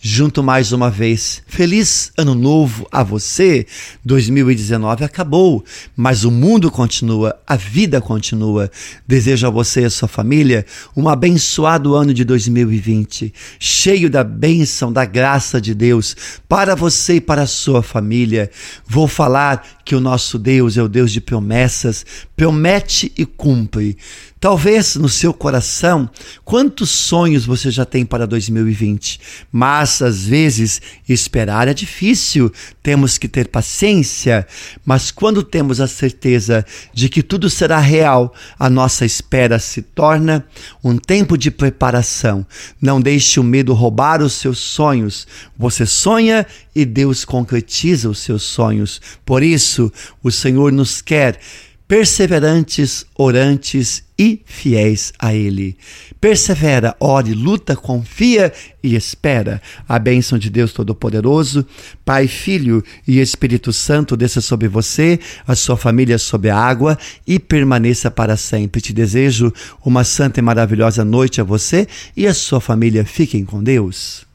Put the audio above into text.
junto mais uma vez. Feliz ano novo a você. 2019 acabou, mas o mundo continua, a vida continua. Desejo a você e a sua família um abençoado ano de 2020, cheio da bênção, da graça de Deus para você e para a sua família. Vou falar que o nosso Deus é o Deus de promessas, promete e cumpre. Talvez no seu coração, quantos sonhos você já tem para 2020, mas às vezes esperar é difícil, temos que ter paciência, mas quando temos a certeza de que tudo será real, a nossa espera se torna um tempo de preparação. Não deixe o medo roubar os seus sonhos. Você sonha e Deus concretiza os seus sonhos. Por isso, o Senhor nos quer perseverantes, orantes e fiéis a Ele. Persevera, ore, luta, confia e espera. A bênção de Deus Todo-Poderoso, Pai, Filho e Espírito Santo desça sobre você, a sua família sob a água e permaneça para sempre. Te desejo uma santa e maravilhosa noite a você e a sua família. Fiquem com Deus.